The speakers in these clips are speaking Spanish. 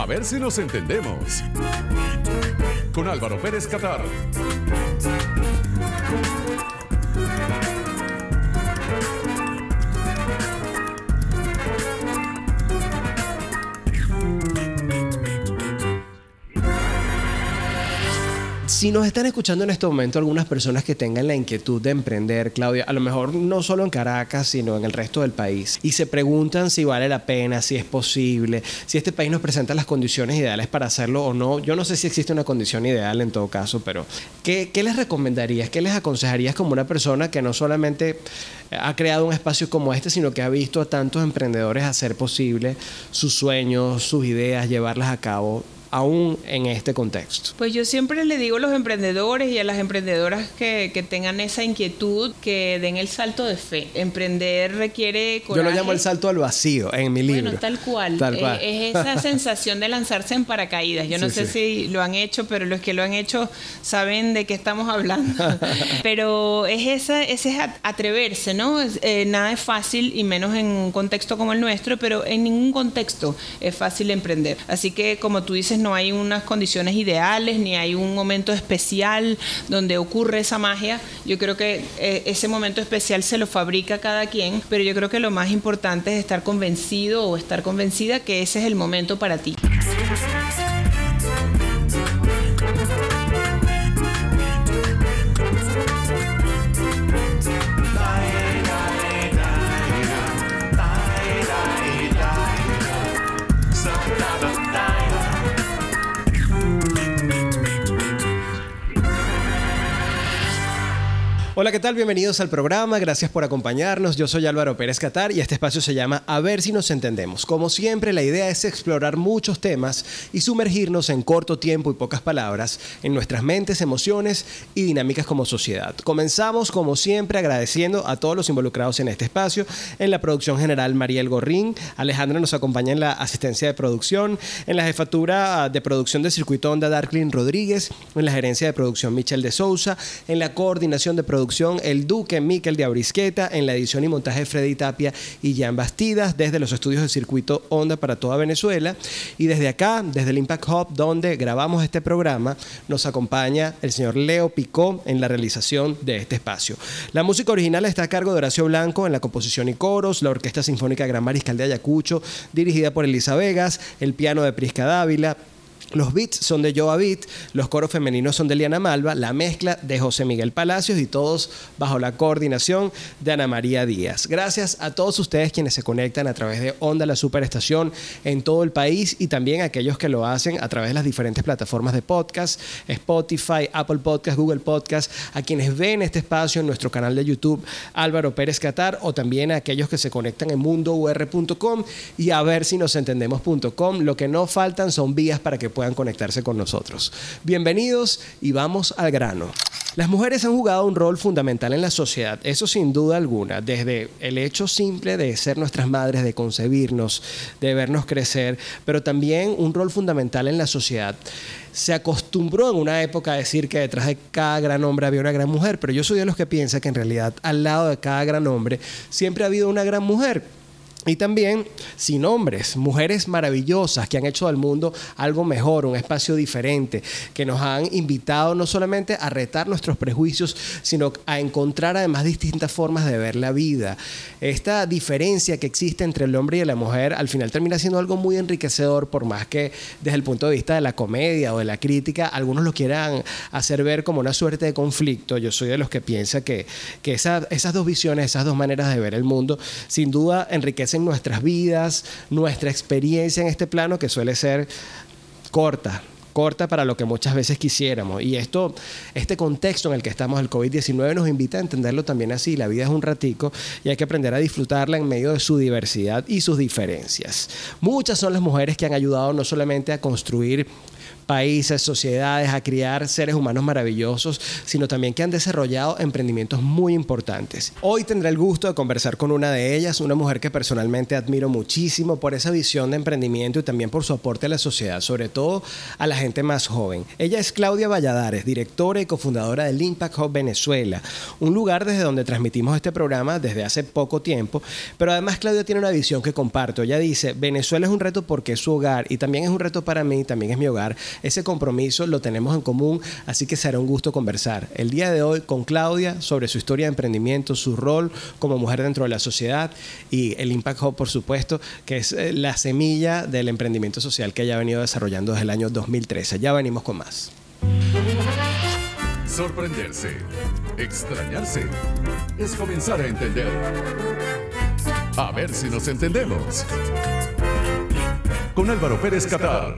A ver si nos entendemos. Con Álvaro Pérez Catar. Si nos están escuchando en este momento algunas personas que tengan la inquietud de emprender, Claudia, a lo mejor no solo en Caracas, sino en el resto del país, y se preguntan si vale la pena, si es posible, si este país nos presenta las condiciones ideales para hacerlo o no. Yo no sé si existe una condición ideal en todo caso, pero ¿qué, qué les recomendarías? ¿Qué les aconsejarías como una persona que no solamente ha creado un espacio como este, sino que ha visto a tantos emprendedores hacer posible sus sueños, sus ideas, llevarlas a cabo? Aún en este contexto? Pues yo siempre le digo a los emprendedores y a las emprendedoras que, que tengan esa inquietud que den el salto de fe. Emprender requiere coraje. Yo lo llamo el salto al vacío en mi libro. Bueno, tal cual. Tal cual. Es, esa sensación de lanzarse en paracaídas. Yo no sé si lo han hecho, pero los que lo han hecho saben de qué estamos hablando. pero es esa, ese es atreverse, ¿no? Eh, nada es fácil y menos en un contexto como el nuestro, pero en ningún contexto es fácil emprender. Así que como tú dices, no hay unas condiciones ideales, ni hay un momento especial donde ocurre esa magia. Yo creo que eh, ese momento especial se lo fabrica cada quien, pero yo creo que lo más importante es estar convencido o estar convencida que ese es el momento para ti. Hola, ¿qué tal? Bienvenidos al programa. Gracias por acompañarnos. Yo soy Álvaro Pérez Catar y este espacio se llama A ver si nos entendemos. Como siempre, la idea es explorar muchos temas y sumergirnos en corto tiempo y pocas palabras en nuestras mentes, emociones y dinámicas como sociedad. Comenzamos, como siempre, agradeciendo a todos los involucrados en este espacio. En la producción general, Mariel Gorrín. Alejandra nos acompaña en la asistencia de producción. En la jefatura de producción de Circuito Onda, Darklin Rodríguez. En la gerencia de producción, Michelle de Sousa. En la coordinación de producción, el Duque Miquel de Abrisqueta, en la edición y montaje Freddy Tapia y Jan Bastidas, desde los estudios del circuito Onda para toda Venezuela. Y desde acá, desde el Impact Hub, donde grabamos este programa, nos acompaña el señor Leo Picó en la realización de este espacio. La música original está a cargo de Horacio Blanco en la composición y coros, la Orquesta Sinfónica Gran Mariscal de Ayacucho, dirigida por Elisa Vegas, el piano de Prisca Dávila, los beats son de Joa Beat, los coros femeninos son de Liana Malva, la mezcla de José Miguel Palacios y todos bajo la coordinación de Ana María Díaz. Gracias a todos ustedes quienes se conectan a través de Onda la Superestación en todo el país y también a aquellos que lo hacen a través de las diferentes plataformas de podcast, Spotify, Apple Podcast, Google Podcast, a quienes ven este espacio en nuestro canal de YouTube Álvaro Pérez Catar o también a aquellos que se conectan en mundour.com y a ver si nos entendemos.com. Lo que no faltan son vías para que puedan puedan conectarse con nosotros. Bienvenidos y vamos al grano. Las mujeres han jugado un rol fundamental en la sociedad, eso sin duda alguna, desde el hecho simple de ser nuestras madres, de concebirnos, de vernos crecer, pero también un rol fundamental en la sociedad. Se acostumbró en una época a decir que detrás de cada gran hombre había una gran mujer, pero yo soy de los que piensa que en realidad al lado de cada gran hombre siempre ha habido una gran mujer y también sin hombres, mujeres maravillosas que han hecho del mundo algo mejor, un espacio diferente, que nos han invitado no solamente a retar nuestros prejuicios, sino a encontrar además distintas formas de ver la vida. Esta diferencia que existe entre el hombre y la mujer al final termina siendo algo muy enriquecedor, por más que desde el punto de vista de la comedia o de la crítica, algunos lo quieran hacer ver como una suerte de conflicto. Yo soy de los que piensa que, que esas dos visiones, esas dos maneras de ver el mundo, sin duda enriquecen en nuestras vidas, nuestra experiencia en este plano que suele ser corta, corta para lo que muchas veces quisiéramos. Y esto, este contexto en el que estamos, el COVID-19, nos invita a entenderlo también así. La vida es un ratico y hay que aprender a disfrutarla en medio de su diversidad y sus diferencias. Muchas son las mujeres que han ayudado no solamente a construir países, sociedades, a criar seres humanos maravillosos, sino también que han desarrollado emprendimientos muy importantes. Hoy tendré el gusto de conversar con una de ellas, una mujer que personalmente admiro muchísimo por esa visión de emprendimiento y también por su aporte a la sociedad, sobre todo a la gente más joven. Ella es Claudia Valladares, directora y cofundadora del Impact Hub Venezuela, un lugar desde donde transmitimos este programa desde hace poco tiempo, pero además Claudia tiene una visión que comparto. Ella dice, Venezuela es un reto porque es su hogar y también es un reto para mí, también es mi hogar. Ese compromiso lo tenemos en común, así que será un gusto conversar el día de hoy con Claudia sobre su historia de emprendimiento, su rol como mujer dentro de la sociedad y el Impact Hub, por supuesto, que es eh, la semilla del emprendimiento social que ella ha venido desarrollando desde el año 2013. Ya venimos con más. Sorprenderse, extrañarse, es comenzar a entender. A ver si nos entendemos. Con Álvaro Pérez Catar.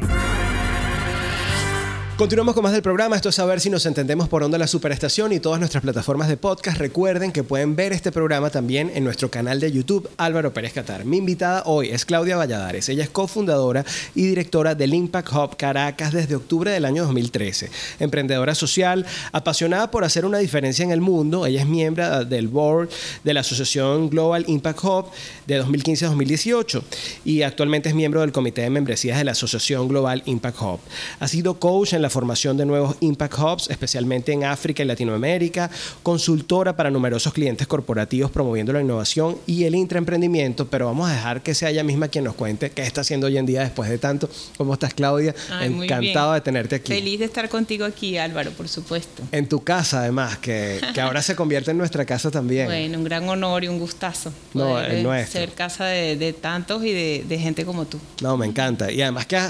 Continuamos con más del programa. Esto es a ver si nos entendemos por onda la superestación y todas nuestras plataformas de podcast. Recuerden que pueden ver este programa también en nuestro canal de YouTube Álvaro Pérez Catar. Mi invitada hoy es Claudia Valladares. Ella es cofundadora y directora del Impact Hub Caracas desde octubre del año 2013. Emprendedora social, apasionada por hacer una diferencia en el mundo. Ella es miembro del board de la asociación Global Impact Hub de 2015 a 2018 y actualmente es miembro del comité de membresías de la asociación Global Impact Hub. Ha sido coach en la formación de nuevos Impact Hubs, especialmente en África y Latinoamérica, consultora para numerosos clientes corporativos promoviendo la innovación y el intraemprendimiento, pero vamos a dejar que sea ella misma quien nos cuente qué está haciendo hoy en día después de tanto. ¿Cómo estás, Claudia? Encantado de tenerte aquí. Feliz de estar contigo aquí, Álvaro, por supuesto. En tu casa, además, que, que ahora se convierte en nuestra casa también. Bueno, un gran honor y un gustazo. No, es nuestro. Ser casa de, tantos y de, gente como tú. No, me encanta. Y además que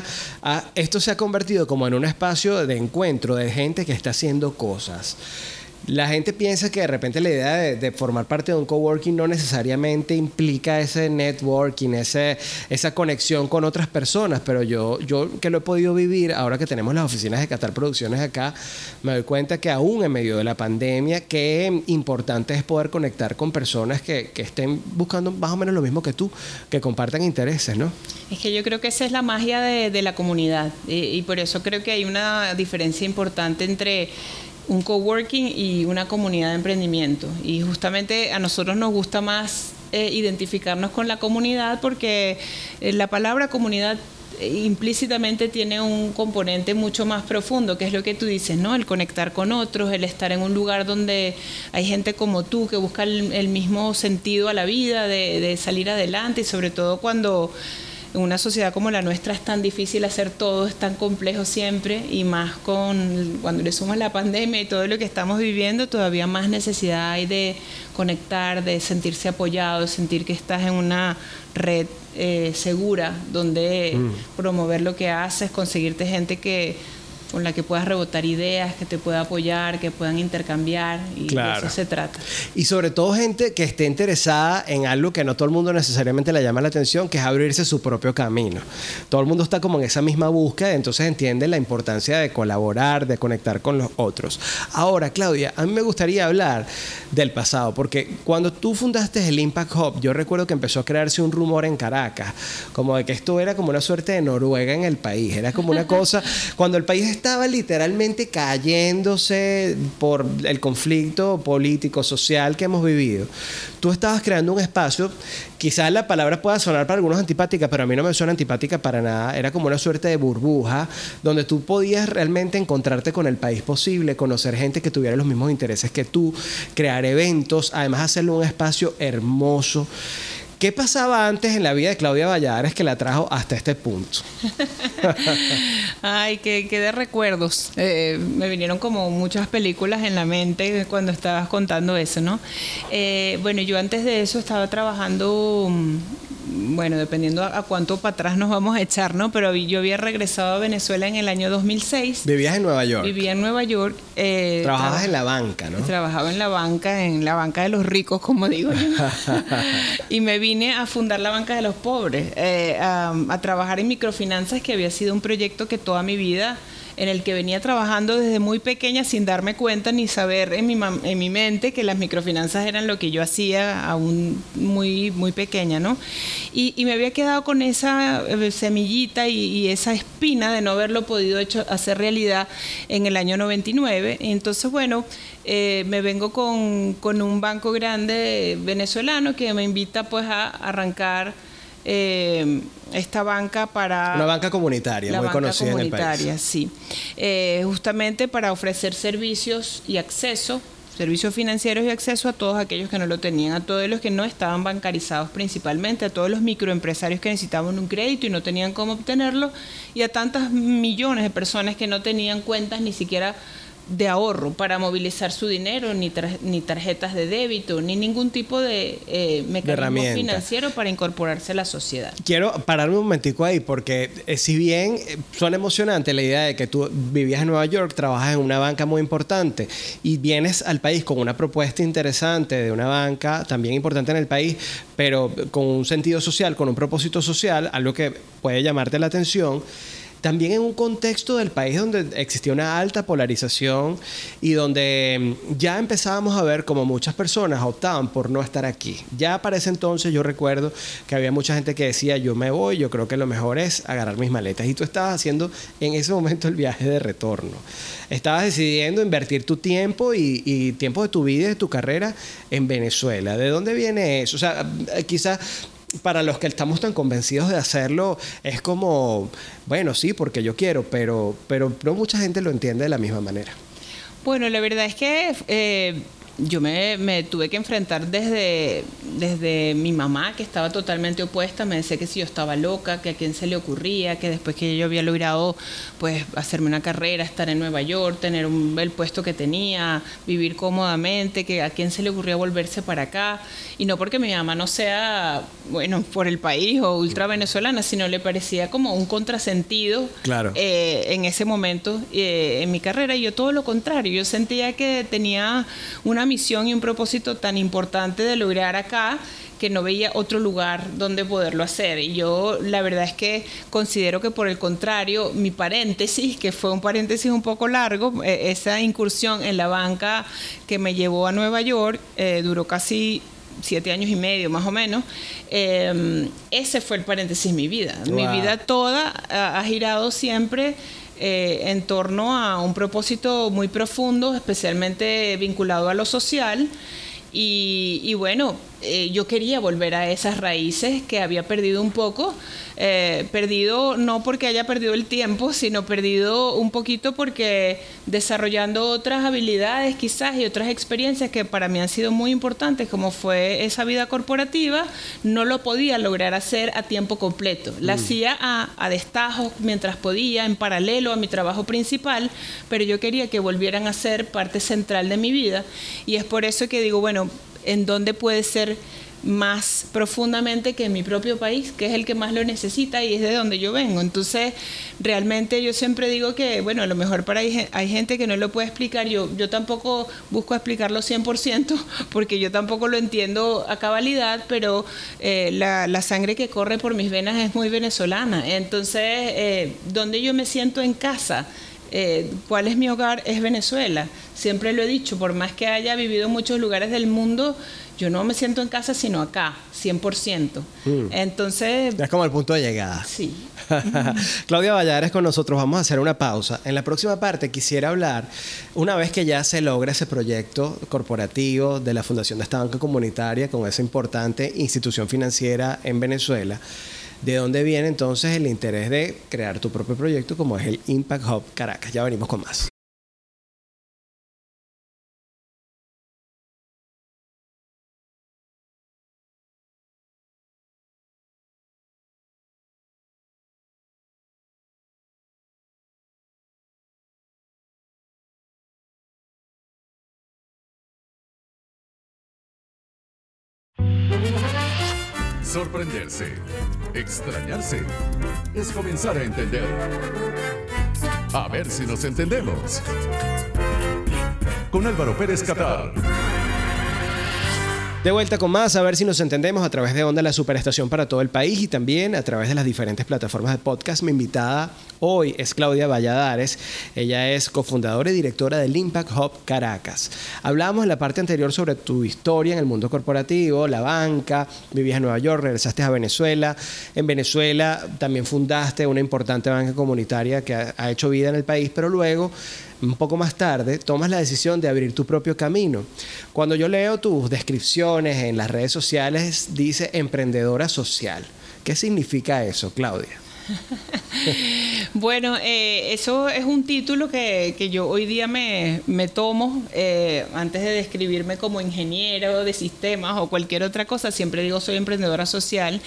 esto se ha convertido como en un espacio de encuentro de gente que está haciendo cosas. La gente piensa que de repente la idea de, formar parte de un coworking no necesariamente implica ese networking, ese, esa conexión con otras personas, pero yo, yo que lo he podido vivir ahora que tenemos las oficinas de Qatar Producciones acá, me doy cuenta que aún en medio de la pandemia, qué importante es poder conectar con personas que, que estén buscando más o menos lo mismo que tú, que compartan intereses, ¿no? Es que yo creo que esa es la magia de, de la comunidad y, y por eso creo que hay una diferencia importante entre un coworking y una comunidad de emprendimiento. Y justamente a nosotros nos gusta más eh, identificarnos con la comunidad porque eh, la palabra comunidad eh, implícitamente tiene un componente mucho más profundo, que es lo que tú dices, ¿no? El conectar con otros, el estar en un lugar donde hay gente como tú que busca el, mismo sentido a la vida, de, de salir adelante y sobre todo cuando en una sociedad como la nuestra es tan difícil hacer todo, es tan complejo siempre y más con cuando le sumas la pandemia y todo lo que estamos viviendo, todavía más necesidad hay de conectar, de sentirse apoyado, de sentir que estás en una red eh, segura donde mm. promover lo que haces, conseguirte gente que con la que puedas rebotar ideas, que te pueda apoyar, que puedan intercambiar y de eso se trata. Y sobre todo gente que esté interesada en algo que no todo el mundo necesariamente le llama la atención, que es abrirse su propio camino. Todo el mundo está como en esa misma búsqueda, entonces entiende la importancia de colaborar, de conectar con los otros. Ahora, Claudia, a mí me gustaría hablar del pasado, porque cuando tú fundaste el Impact Hub, yo recuerdo que empezó a crearse un rumor en Caracas, como de que esto era como una suerte de Noruega en el país, era como una cosa, cuando el país estaba literalmente cayéndose por el conflicto político, social que hemos vivido. Tú estabas creando un espacio, quizás la palabra pueda sonar para algunos antipática, pero a mí no me suena antipática para nada. Era como una suerte de burbuja donde tú podías realmente encontrarte con el país posible, conocer gente que tuviera los mismos intereses que tú, crear eventos, además hacerlo un espacio hermoso. ¿Qué pasaba antes en la vida de Claudia Valladares que la trajo hasta este punto? Ay, qué, de recuerdos. Eh, me vinieron como muchas películas en la mente cuando estabas contando eso, ¿no? Eh, bueno, yo antes de eso estaba trabajando mm, bueno, dependiendo a, cuánto para atrás nos vamos a echar, ¿no? Pero yo había regresado a Venezuela en el año 2006. ¿Vivías en Nueva York? Vivía en Nueva York. Eh, Trabajabas en la banca, ¿no? Trabajaba en la banca, en la banca de los ricos, como digo yo. y me vine a fundar la banca de los pobres, eh, a, trabajar en microfinanzas, que había sido un proyecto que toda mi vida en el que venía trabajando desde muy pequeña sin darme cuenta ni saber en mi, en mi mente que las microfinanzas eran lo que yo hacía aún muy, muy pequeña, ¿no? Y, me había quedado con esa eh, semillita y, esa espina de no haberlo podido hecho, hacer realidad en el año 99. Entonces, bueno, eh, me vengo con, con un banco grande venezolano que me invita pues a arrancar eh, esta banca para... Una banca comunitaria, muy conocida en el país. sí. Eh, justamente para ofrecer servicios y acceso, servicios financieros y acceso a todos aquellos que no lo tenían, a todos los que no estaban bancarizados principalmente, a todos los microempresarios que necesitaban un crédito y no tenían cómo obtenerlo, y a tantas millones de personas que no tenían cuentas ni siquiera de ahorro para movilizar su dinero, ni, ni tarjetas de débito, ni ningún tipo de eh, mecanismo financiero para incorporarse a la sociedad. Quiero pararme un momentico ahí, porque eh, si bien eh, suena emocionante la idea de que tú vivías en Nueva York, trabajas en una banca muy importante y vienes al país con una propuesta interesante de una banca también importante en el país, pero con un sentido social, con un propósito social, algo que puede llamarte la atención también en un contexto del país donde existía una alta polarización y donde mm, ya empezábamos a ver como muchas personas optaban por no estar aquí. Ya para ese entonces yo recuerdo que había mucha gente que decía, yo me voy, yo creo que lo mejor es agarrar mis maletas. Y tú estabas haciendo en ese momento el viaje de retorno. Estabas decidiendo invertir tu tiempo y, y tiempo de tu vida y de tu carrera en Venezuela. ¿De dónde viene eso? O sea, quizás para los que estamos tan convencidos de hacerlo, es como, bueno, sí, porque yo quiero, pero, pero no mucha gente lo entiende de la misma manera. Bueno, la verdad es que eh, yo me, tuve que enfrentar desde, desde mi mamá, que estaba totalmente opuesta, me decía que si yo estaba loca, que a quién se le ocurría, que después que yo había logrado pues hacerme una carrera, estar en Nueva York, tener un, el puesto que tenía, vivir cómodamente, que a quién se le ocurría volverse para acá, y no porque mi mamá no sea, bueno, por el país o ultra venezolana, sino le parecía como un contrasentido claro. Eh, en ese momento eh, en mi carrera, y yo todo lo contrario, yo sentía que tenía una misión y un propósito tan importante de lograr acá que no veía otro lugar donde poderlo hacer. Y yo la verdad es que considero que por el contrario, mi paréntesis, que fue un paréntesis un poco largo, eh, esa incursión en la banca que me llevó a Nueva York, eh, duró casi siete años y medio más o menos, eh, ese fue el paréntesis de mi vida. Mi vida toda ha girado siempre eh, en torno a un propósito muy profundo, especialmente vinculado a lo social. y bueno, eh, yo quería volver a esas raíces que había perdido un poco, eh, perdido no porque haya perdido el tiempo, sino perdido un poquito porque desarrollando otras habilidades quizás y otras experiencias que para mí han sido muy importantes, como fue esa vida corporativa, no lo podía lograr hacer a tiempo completo. La mm. hacía a, a destajos mientras podía, en paralelo a mi trabajo principal, pero yo quería que volvieran a ser parte central de mi vida y es por eso que digo, bueno, en dónde puede ser más profundamente que en mi propio país, que es el que más lo necesita y es de donde yo vengo. Entonces, realmente yo siempre digo que, bueno, a lo mejor para hay, hay gente que no lo puede explicar, yo, yo tampoco busco explicarlo 100%, porque yo tampoco lo entiendo a cabalidad, pero eh, la, sangre que corre por mis venas es muy venezolana. Entonces, eh, donde yo me siento en casa, eh, cuál es mi hogar es Venezuela. Siempre lo he dicho, por más que haya vivido en muchos lugares del mundo, yo no me siento en casa sino acá, 100%. Mm. Entonces... Es como el punto de llegada. Sí. Claudia Valladares con nosotros, vamos a hacer una pausa. En la próxima parte quisiera hablar, una vez que ya se logra ese proyecto corporativo de la Fundación de esta banca comunitaria con esa importante institución financiera en Venezuela, ¿De dónde viene entonces el interés de crear tu propio proyecto como es el Impact Hub Caracas? Ya venimos con más. Sorprenderse, extrañarse, es comenzar a entender. A ver si nos entendemos. Con Álvaro Pérez Catar. De vuelta con más, a ver si nos entendemos a través de Onda, la superestación para todo el país y también a través de las diferentes plataformas de podcast. Mi invitada hoy es Claudia Valladares. Ella es cofundadora y directora del Impact Hub Caracas. Hablamos en la parte anterior sobre tu historia en el mundo corporativo, la banca, vivías en Nueva York, regresaste a Venezuela. En Venezuela también fundaste una importante banca comunitaria que ha, ha hecho vida en el país, pero luego un poco más tarde, tomas la decisión de abrir tu propio camino. Cuando yo leo tus descripciones en las redes sociales, dice emprendedora social. ¿Qué significa eso, Claudia? bueno, eh, eso es un título que, yo hoy día me, tomo eh, antes de describirme como ingeniero de sistemas o cualquier otra cosa. Siempre digo soy emprendedora social.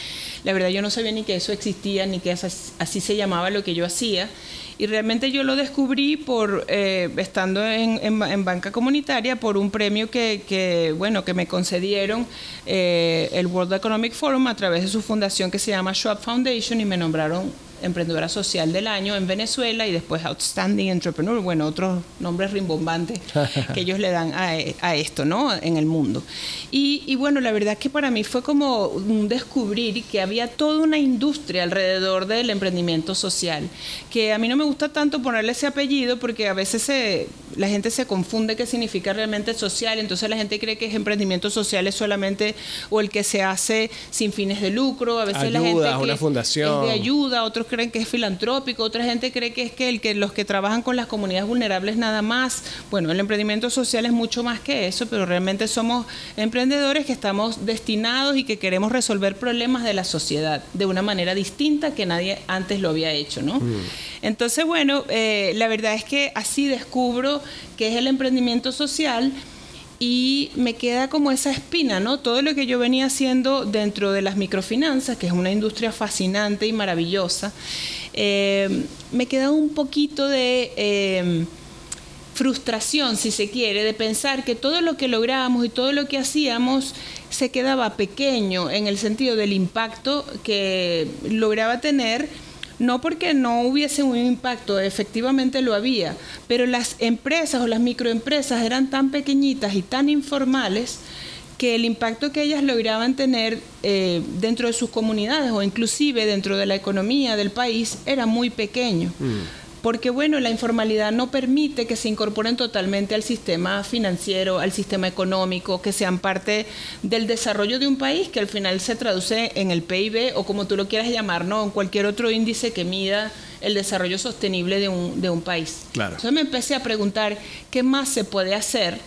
La verdad yo no sabía ni que eso existía ni que así se llamaba lo que yo hacía. Y realmente yo lo descubrí por eh, estando en, banca comunitaria por un premio que, bueno, que me concedieron el World Economic Forum a través de su fundación que se llama Schwab Foundation y me nombraron emprendedora social del año en Venezuela y después Outstanding Entrepreneur, bueno, otros nombres rimbombantes que ellos le dan a, esto, ¿no? En el mundo. Y, bueno, la verdad es que para mí fue como un descubrir que había toda una industria alrededor del emprendimiento social, que a mí no me gusta tanto ponerle ese apellido porque a veces se, la gente se confunde qué significa realmente social, entonces la gente cree que es emprendimiento social es solamente o el que se hace sin fines de lucro, a veces la gente que una fundación. es de ayuda, otros creen que es filantrópico, otra gente cree que es que, el que los que trabajan con las comunidades vulnerables nada más. Bueno, el emprendimiento social es mucho más que eso, pero realmente somos emprendedores que estamos destinados y que queremos resolver problemas de la sociedad de una manera distinta que nadie antes lo había hecho, ¿no? Mm. Entonces, bueno, eh, la verdad es que así descubro que es el emprendimiento social y me queda como esa espina, ¿no? Todo lo que yo venía haciendo dentro de las microfinanzas, que es una industria fascinante y maravillosa, eh, me queda un poquito de eh, frustración, si se quiere, de pensar que todo lo que lográbamos y todo lo que hacíamos se quedaba pequeño en el sentido del impacto que lograba tener no porque no hubiese un impacto, efectivamente lo había, pero las empresas o las microempresas eran tan pequeñitas y tan informales que el impacto que ellas lograban tener eh, dentro de sus comunidades o inclusive dentro de la economía del país era muy pequeño. Mm porque bueno, la informalidad no permite que se incorporen totalmente al sistema financiero, al sistema económico, que sean parte del desarrollo de un país que al final se traduce en el PIB o como tú lo quieras llamar, ¿no? En cualquier otro índice que mida el desarrollo sostenible de un, de un país. Claro. Entonces me empecé a preguntar qué más se puede hacer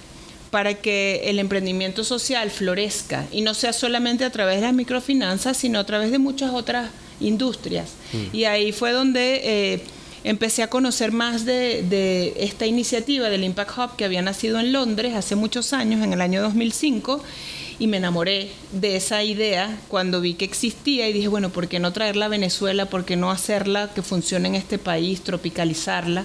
para que el emprendimiento social florezca y no sea solamente a través de las microfinanzas, sino a través de muchas otras industrias. Mm. Y ahí fue donde eh, empecé a conocer más de, esta iniciativa del Impact Hub que había nacido en Londres hace muchos años, en el año 2005, y me enamoré de esa idea cuando vi que existía y dije, bueno, ¿por qué no traerla a Venezuela? ¿Por qué no hacerla que funcione en este país, tropicalizarla?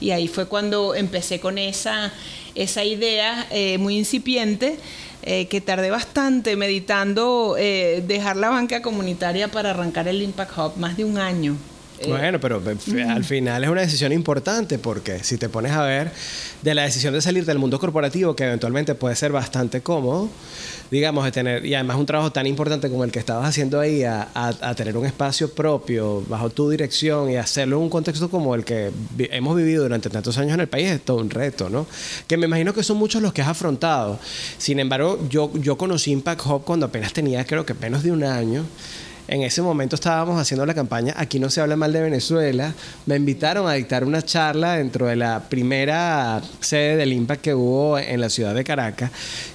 Y ahí fue cuando empecé con esa, idea eh, muy incipiente. Eh, que tardé bastante meditando eh, dejar la banca comunitaria para arrancar el Impact Hub, más de un año. Eh, bueno, pero al final es una decisión importante porque si te pones a ver de la decisión de salir del mundo corporativo, que eventualmente puede ser bastante cómodo, digamos, de tener, y además un trabajo tan importante como el que estabas haciendo ahí, a, tener un espacio propio bajo tu dirección y hacerlo en un contexto como el que hemos vivido durante tantos años en el país, es todo un reto, ¿no? Que me imagino que son muchos los que has afrontado. Sin embargo, yo, yo conocí Impact Hub cuando apenas tenía, creo que menos de un año. En ese momento estábamos haciendo la campaña Aquí no se habla mal de Venezuela. Me invitaron a dictar una charla dentro de la primera sede del Impact que hubo en la ciudad de Caracas.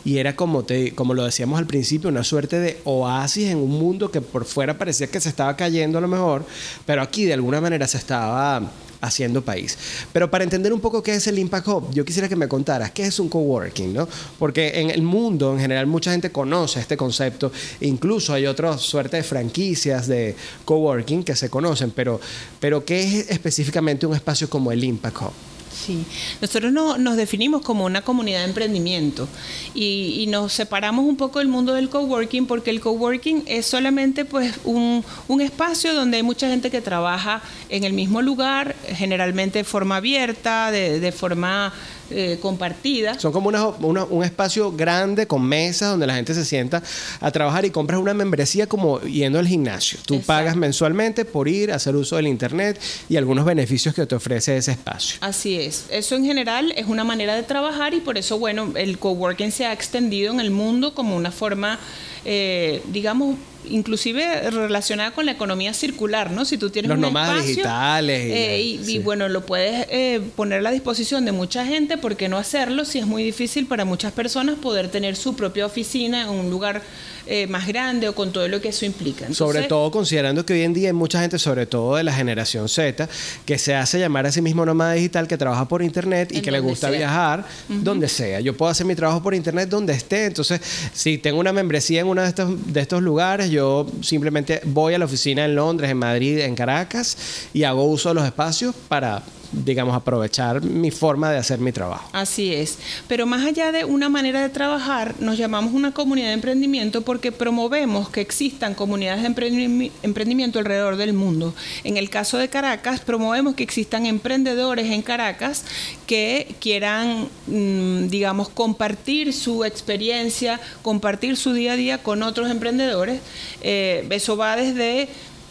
Y era como, te, como lo decíamos al principio, una suerte de oasis en un mundo que por fuera parecía que se estaba cayendo a lo mejor, pero aquí de alguna manera se estaba haciendo país. Pero para entender un poco qué es el Impact Hub, yo quisiera que me contaras qué es un coworking, ¿no? Porque en el mundo en general mucha gente conoce este concepto, incluso hay otra suerte de franquicias de coworking que se conocen, pero, pero ¿qué es específicamente un espacio como el Impact Hub? Sí, nosotros no, nos definimos como una comunidad de emprendimiento y, nos separamos un poco del mundo del coworking porque el coworking es solamente pues un, espacio donde hay mucha gente que trabaja en el mismo lugar, generalmente de forma abierta, de, forma eh, compartida. Son como un espacio grande con mesas donde la gente se sienta a trabajar y compras una membresía como yendo al gimnasio. Tú pagas mensualmente por ir, hacer uso del Internet y algunos beneficios que te ofrece ese espacio. Así es. Eso en general es una manera de trabajar y por eso, bueno, el coworking se ha extendido en el mundo como una forma, eh, digamos, inclusive relacionada con la economía circular, ¿no? Si tú tienes los un nómadas digitales eh, y, bueno, lo puedes eh, poner a la disposición de mucha gente, ¿por qué no hacerlo? Si es muy difícil para muchas personas poder tener su propia oficina en un lugar eh, más grande o con todo lo que eso implica. sobre todo considerando que hoy en día hay mucha gente, sobre todo de la generación Z, que se hace llamar a sí mismo nómada digital, que trabaja por internet y que le gusta viajar donde sea. Yo puedo hacer mi trabajo por internet donde esté. Entonces, si tengo una membresía en uno de estos, de estos lugares, yo simplemente voy a la oficina en Londres, en Madrid, en Caracas y hago uso de los espacios para digamos, aprovechar mi forma de hacer mi trabajo. Así es. Pero más allá de una manera de trabajar, nos llamamos una comunidad de emprendimiento porque promovemos que existan comunidades de emprendimiento alrededor del mundo. En el caso de Caracas, promovemos que existan emprendedores en Caracas que quieran, mm, digamos, compartir su experiencia, compartir su día a día con otros emprendedores. Eh, eso va desde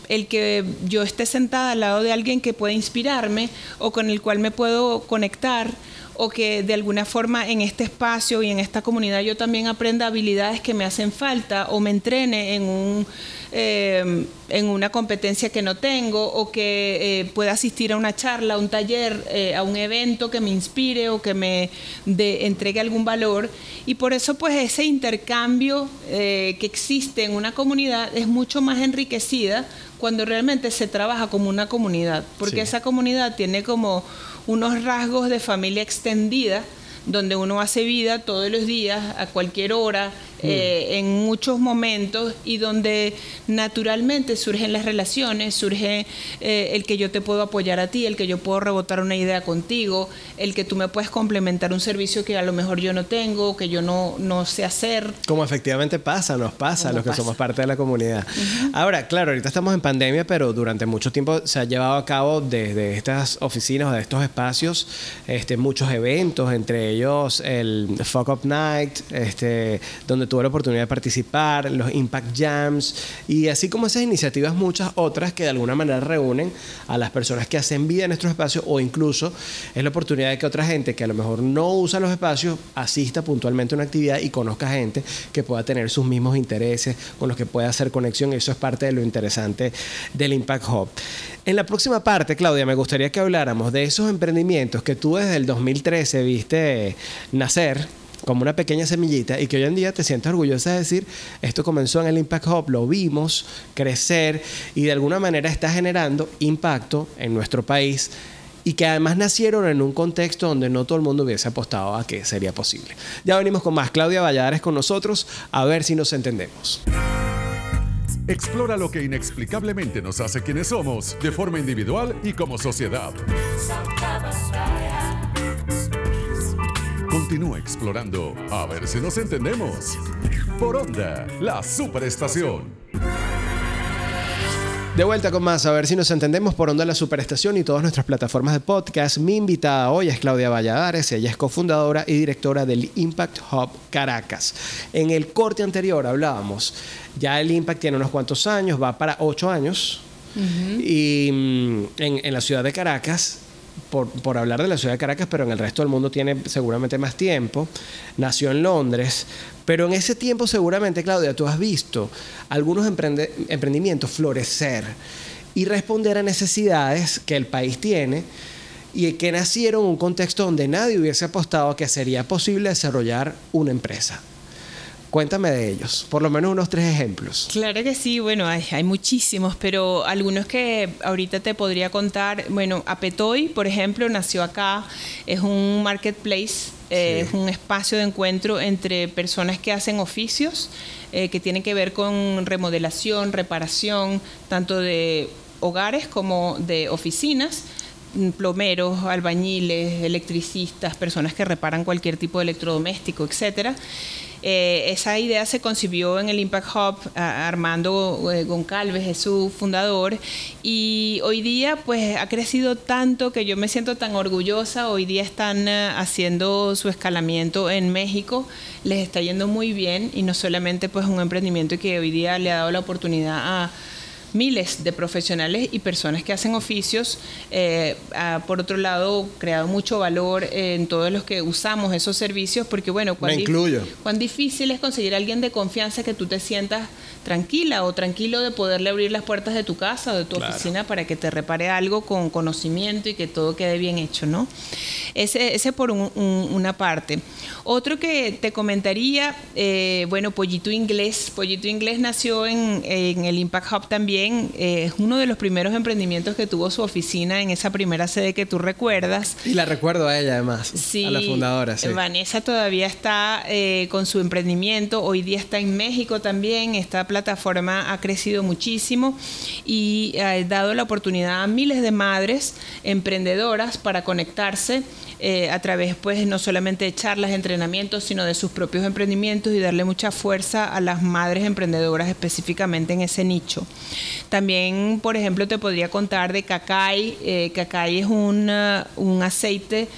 el que yo esté sentada al lado de alguien que pueda inspirarme o con el cual me puedo conectar o que de alguna forma en este espacio y en esta comunidad yo también aprenda habilidades que me hacen falta o me entrene en un Em, en una competencia que no tengo o que eh, pueda asistir a una charla, a un taller, eh, a un evento que me inspire o que me entregue algún valor. Y por eso pues ese intercambio eh, que existe en una comunidad es mucho más enriquecida cuando realmente se trabaja como una comunidad, porque esa comunidad tiene como unos rasgos de familia extendida donde uno hace vida todos los días, a cualquier hora, Mm. Eh, en muchos momentos y donde naturalmente surgen las relaciones, surge eh, el que yo te puedo apoyar a ti, el que yo puedo rebotar una idea contigo, el que tú me puedes complementar un servicio que a lo mejor yo no tengo, que yo no, no sé hacer. Como efectivamente pasa, nos pasa a los que somos parte de la comunidad. Ahora, claro, ahorita estamos en pandemia, pero durante mucho tiempo se ha llevado a cabo desde estas oficinas o de estos espacios este, muchos eventos, entre ellos el Fuck Up Night, este, donde tuve la oportunidad de participar, los Impact Jams y así como esas iniciativas, muchas otras que de alguna manera reúnen a las personas que hacen vida en estos espacios o incluso es la oportunidad de que otra gente que a lo mejor no usa los espacios asista puntualmente a una actividad y conozca gente que pueda tener sus mismos intereses, con los que pueda hacer conexión. Eso es parte de lo interesante del Impact Hub. En la próxima parte, Claudia, me gustaría que habláramos de esos emprendimientos que tú desde el 2013 viste nacer como una pequeña semillita y que hoy en día te sientes orgullosa de decir, esto comenzó en el Impact Hub, lo vimos crecer y de alguna manera está generando impacto en nuestro país y que además nacieron en un contexto donde no todo el mundo hubiese apostado a que sería posible. Ya venimos con más. Claudia Valladares con nosotros, a ver si nos entendemos. Explora lo que inexplicablemente nos hace quienes somos, de forma individual y como sociedad. Continúa explorando a ver si nos entendemos. Por Onda, la superestación. De vuelta con más, a ver si nos entendemos por Onda la Superestación y todas nuestras plataformas de podcast. Mi invitada hoy es Claudia Valladares, ella es cofundadora y directora del Impact Hub Caracas. En el corte anterior hablábamos, ya el Impact tiene unos cuantos años, va para ocho años, y mm, en, en la ciudad de Caracas por, hablar de la ciudad de Caracas, pero en el resto del mundo tiene seguramente más tiempo. Nació en Londres, pero en ese tiempo seguramente, Claudia, tú has visto algunos emprendimientos florecer y responder a necesidades que el país tiene y que nacieron en un contexto donde nadie hubiese apostado a que sería posible desarrollar una empresa. Cuéntame de ellos, por lo menos unos tres ejemplos. Claro que sí, bueno, hay, muchísimos, pero algunos que ahorita te podría contar. Bueno, Apetoy, por ejemplo, nació acá, es un marketplace, eh, es un espacio de encuentro entre personas que hacen oficios eh, que tienen que ver con remodelación, reparación, tanto de hogares como de oficinas plomeros, albañiles, electricistas, personas que reparan cualquier tipo de electrodoméstico, etcétera. Eh, esa idea se concibió en el Impact Hub, Armando eh, Goncalves es su fundador, y hoy día pues ha crecido tanto que yo me siento tan orgullosa. Hoy día están eh, haciendo su escalamiento en México, les está yendo muy bien y no solamente pues un emprendimiento que hoy día le ha dado la oportunidad a miles de profesionales y personas que hacen oficios. Eh, por otro lado, creado mucho valor en todos los que usamos esos servicios, porque bueno, cuán, cuán difícil es conseguir a alguien de confianza que tú te sientas tranquila o tranquilo de poderle abrir las puertas de tu casa o de tu oficina para que te repare algo con conocimiento y que todo quede bien hecho, ¿no? Ese, ese por una parte. Otro que te comentaría, eh, bueno, Pollito Inglés. Pollito Inglés nació en, el Impact Hub también. Eh, es uno de los primeros emprendimientos que tuvo su oficina en esa primera sede que tú recuerdas. Y la recuerdo a ella además, a la fundadora. Sí. Vanessa todavía está eh, con su emprendimiento. Hoy día está en México también. Está plataforma ha crecido muchísimo y ha dado la oportunidad a miles de madres emprendedoras para conectarse eh, a través pues no solamente de charlas, entrenamientos, sino de sus propios emprendimientos y darle mucha fuerza a las madres emprendedoras específicamente en ese nicho. También, por ejemplo, te podría contar de cacay. Eh, cacay es un aceite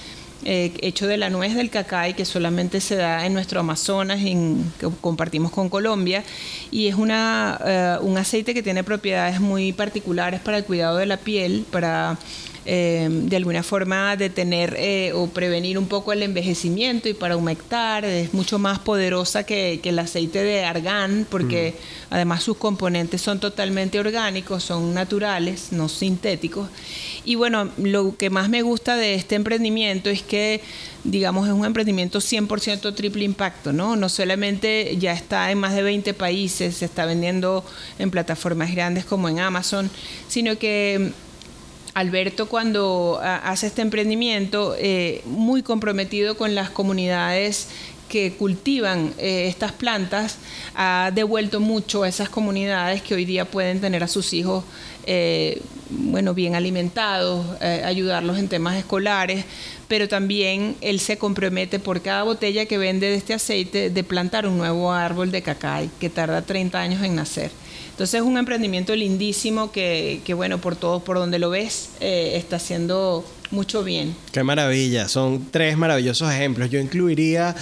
eh, hecho de la nuez del cacay que solamente se da en nuestro Amazonas, en, que compartimos con Colombia, y es una, eh, un aceite que tiene propiedades muy particulares para el cuidado de la piel, para eh, de alguna forma detener eh, o prevenir un poco el envejecimiento y para humectar. Es mucho más poderosa que, el aceite de argán porque mm. además sus componentes son totalmente orgánicos, son naturales, no sintéticos. Y bueno, lo que más me gusta de este emprendimiento es que digamos, es un emprendimiento 100% triple impacto, ¿no? No solamente ya está en más de 20 países, se está vendiendo en plataformas grandes como en Amazon, sino que Alberto cuando ah, hace este emprendimiento, eh, muy comprometido con las comunidades que cultivan eh, estas plantas, ha devuelto mucho a esas comunidades que hoy día pueden tener a sus hijos eh, bueno, bien alimentados, ayudarlos en temas escolares, pero también él se compromete por cada botella que vende de este aceite de plantar un nuevo árbol de cacay que tarda 30 años en nacer. Entonces es un emprendimiento lindísimo que, que bueno, por todo, por donde lo ves, eh, está haciendo mucho bien. Qué maravilla, son tres maravillosos ejemplos. Yo incluiría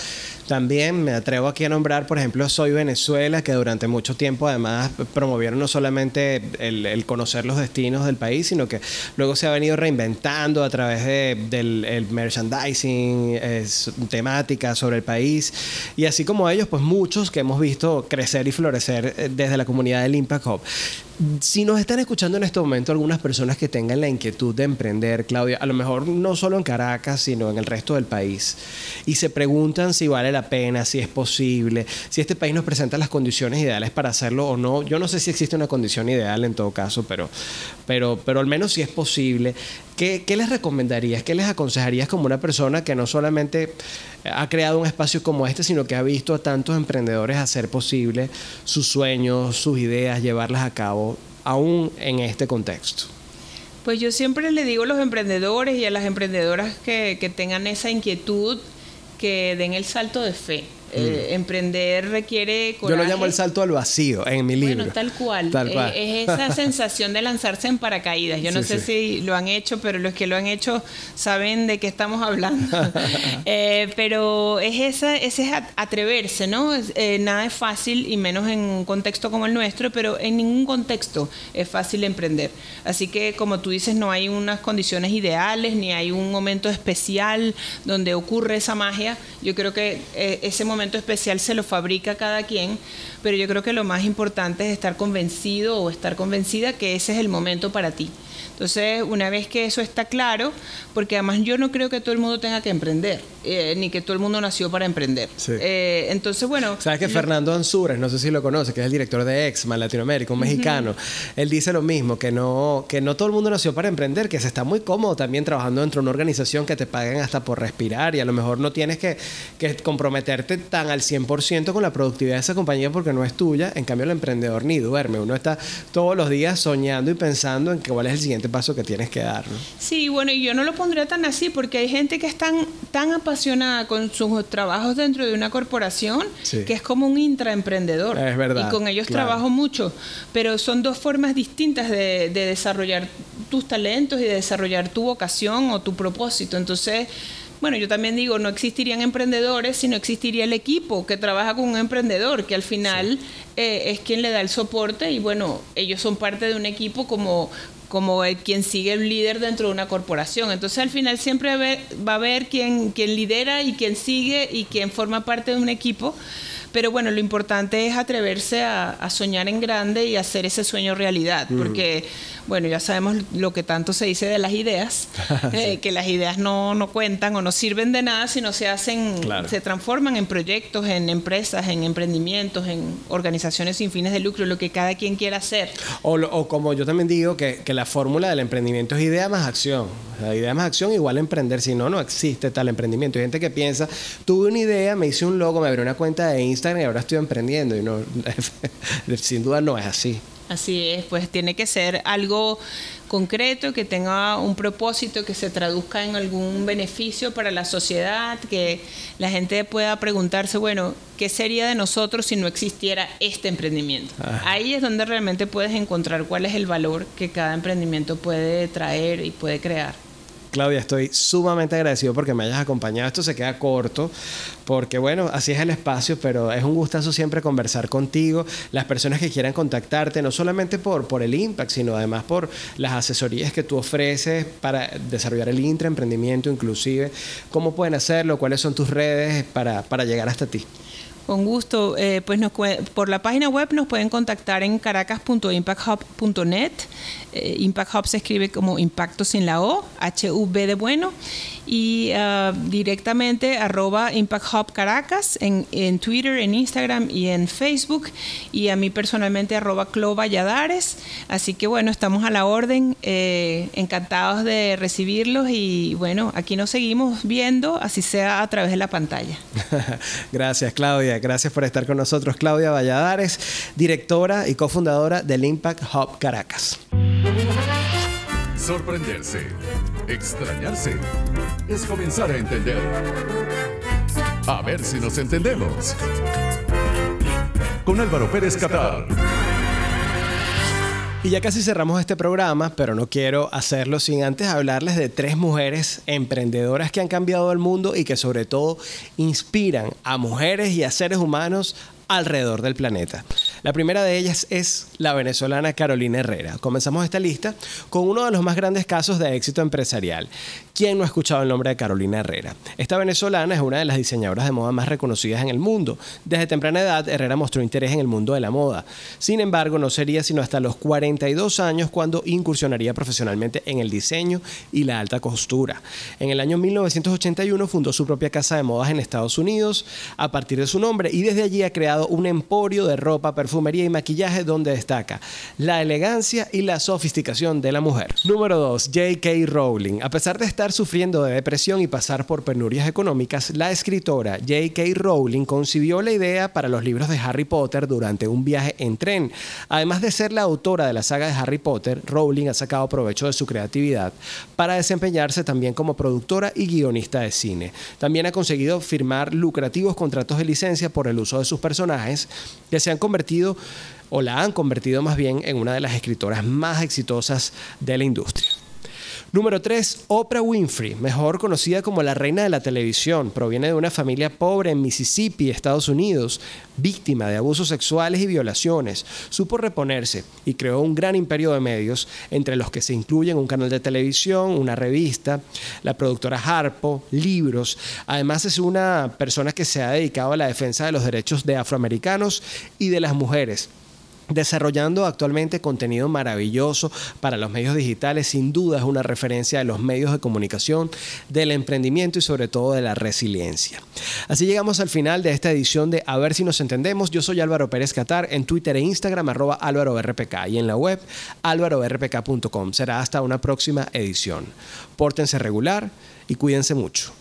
también, me atrevo aquí a nombrar, por ejemplo, Soy Venezuela, que durante mucho tiempo además promovieron no solamente el, conocer los destinos del país, sino que luego se ha venido reinventando a través del merchandising, temática sobre el país. Y así como ellos, pues muchos que hemos visto crecer y florecer eh, desde la comunidad del Impact Hub. Si nos están escuchando en este momento algunas personas que tengan la inquietud de emprender, Claudia, a lo mejor no solo en Caracas, sino en el resto del país, y se preguntan si vale la pena, si es posible, si este país nos presenta las condiciones ideales para hacerlo o no. Yo no sé si existe una condición ideal en todo caso, pero, pero, pero al menos si es posible. ¿Qué, ¿Qué les recomendarías? ¿Qué les aconsejarías como una persona que no solamente ha creado un espacio como este, sino que ha visto a tantos emprendedores hacer posible sus sueños, sus ideas, llevarlas a cabo, aún en este contexto? Pues yo siempre le digo a los emprendedores y a las emprendedoras que tengan esa inquietud, que den el salto de fe eh, mm. emprender requiere Yo lo llamo el salto al vacío en mi libro. Bueno, tal cual. Eh, es esa sensación de lanzarse en paracaídas. Yo no sé si lo han hecho, pero los que lo han hecho saben de qué estamos hablando. Eh, pero es esa, ese es atreverse, ¿no? nada es fácil y menos en un contexto como el nuestro, pero en ningún contexto es fácil emprender. Así que, como tú dices, no hay unas condiciones ideales ni hay un momento especial donde ocurre esa magia. Yo creo que ese momento momento especial se lo fabrica cada quien, pero yo creo que lo más importante es estar convencido o estar convencida que ese es el momento para ti. Entonces, una vez que eso está claro, porque además yo no creo que todo el mundo tenga que emprender, eh, ni que todo el mundo nació para emprender. Eh, entonces, bueno... Sabes que Fernando Ansures, no sé si lo conoce, que es el director de Exma en Latinoamérica, un mexicano, él dice lo mismo, que no, que no todo el mundo nació para emprender, que se está muy cómodo también trabajando dentro de una organización que te paguen hasta por respirar y a lo mejor no tienes que, que comprometerte tan al 100% con la productividad de esa compañía porque no es tuya. En cambio, el emprendedor ni duerme. Uno está todos los días soñando y pensando en cuál es el siguiente paso que tienes que dar. Sí, bueno, y yo no lo pondría tan así porque hay gente que es tan, tan apasionada con sus trabajos dentro de una corporación que es como un intraemprendedor. Es verdad. Y con ellos trabajo mucho. Pero son dos formas distintas de, de desarrollar tus talentos y de desarrollar tu vocación o tu propósito. Entonces, bueno, yo también digo, no existirían emprendedores si no existiría el equipo que trabaja con un emprendedor, que al final eh, es quien le da el soporte y bueno, ellos son parte de un equipo como como el, quien sigue el líder dentro de una corporación. Entonces al final siempre va a haber quien, quien lidera y quien sigue y quien forma parte de un equipo. Pero bueno, lo importante es atreverse a, soñar en grande y hacer ese sueño realidad, porque bueno, ya sabemos lo que tanto se dice de las ideas, eh, que las ideas no, no, cuentan o no sirven de nada si no se hacen, se transforman en proyectos, en empresas, en emprendimientos, en organizaciones sin fines de lucro, lo que cada quien quiera hacer. O, o como yo también digo, que, que la fórmula del emprendimiento es idea más acción. La idea más acción igual a emprender, si no, no existe tal emprendimiento. Hay gente que piensa, tuve una idea, me hice un logo, me abrí una cuenta de Instagram y ahora estoy emprendiendo. Y no, sin duda no es así. Así es, pues tiene que ser algo concreto, que tenga un propósito, que se traduzca en algún beneficio para la sociedad, que la gente pueda preguntarse, bueno, ¿qué sería de nosotros si no existiera este emprendimiento? Ah. Ahí es donde realmente puedes encontrar cuál es el valor que cada emprendimiento puede traer y puede crear. Claudia, estoy sumamente agradecido porque me hayas acompañado. Esto se queda corto porque, bueno, así es el espacio, pero es un gustazo siempre conversar contigo. Las personas que quieran contactarte, no solamente por, por el Impact, sino además por las asesorías que tú ofreces para desarrollar el intraemprendimiento, inclusive. ¿Cómo pueden hacerlo? ¿Cuáles son tus redes para, para llegar hasta ti? Con gusto. Eh, pues por la página web nos pueden contactar en caracas.impacthub.net. Eh, Impact Hub se escribe como impacto sin la O, H-U-B de bueno y ah, directamente arroba Impact Hub Caracas en, en, Twitter, en Instagram y en Facebook y a mí personalmente arroba Clo Valladares. Así que bueno, estamos a la orden, eh, encantados de recibirlos y bueno, aquí nos seguimos viendo, así sea a través de la pantalla. gracias Claudia, gracias por estar con nosotros. Claudia Valladares, directora y cofundadora del Impact Hub Caracas. Sorprenderse, extrañarse, es comenzar a entender. A ver si nos entendemos. Con Álvaro Pérez Catar. Y ya casi cerramos este programa, pero no quiero hacerlo sin antes hablarles de tres mujeres emprendedoras que han cambiado el mundo y que sobre todo inspiran a mujeres y a seres humanos alrededor del planeta. La primera de ellas es la venezolana Carolina Herrera. Comenzamos esta lista con uno de los más grandes casos de éxito empresarial. ¿Quién no ha escuchado el nombre de Carolina Herrera? Esta venezolana es una de las diseñadoras de moda más reconocidas en el mundo. Desde temprana edad, Herrera mostró interés en el mundo de la moda. Sin embargo, no sería sino hasta los 42 años cuando incursionaría profesionalmente en el diseño y la alta costura. En el año 1981 fundó su propia casa de modas en Estados Unidos a partir de su nombre y desde allí ha creado un emporio de ropa, perfumería y maquillaje donde destaca la elegancia y la sofisticación de la mujer. Número 2. J.K. Rowling. A pesar de estar sufriendo de depresión y pasar por penurias económicas, la escritora J.K. Rowling concibió la idea para los libros de Harry Potter durante un viaje en tren. Además de ser la autora de la saga de Harry Potter, Rowling ha sacado provecho de su creatividad para desempeñarse también como productora y guionista de cine. También ha conseguido firmar lucrativos contratos de licencia por el uso de sus personajes que se han convertido o la han convertido más bien en una de las escritoras más exitosas de la industria. Número 3. Oprah Winfrey, mejor conocida como la reina de la televisión. Proviene de una familia pobre en Mississippi, Estados Unidos, víctima de abusos sexuales y violaciones. Supo reponerse y creó un gran imperio de medios, entre los que se incluyen un canal de televisión, una revista, la productora Harpo, libros. Además es una persona que se ha dedicado a la defensa de los derechos de afroamericanos y de las mujeres desarrollando actualmente contenido maravilloso para los medios digitales. Sin duda es una referencia de los medios de comunicación, del emprendimiento y sobre todo de la resiliencia. Así llegamos al final de esta edición de A ver si nos entendemos. Yo soy Álvaro Pérez Catar en Twitter e Instagram arroba Álvaro RPK y en la web álvarorpk.com. Será hasta una próxima edición. Pórtense regular y cuídense mucho.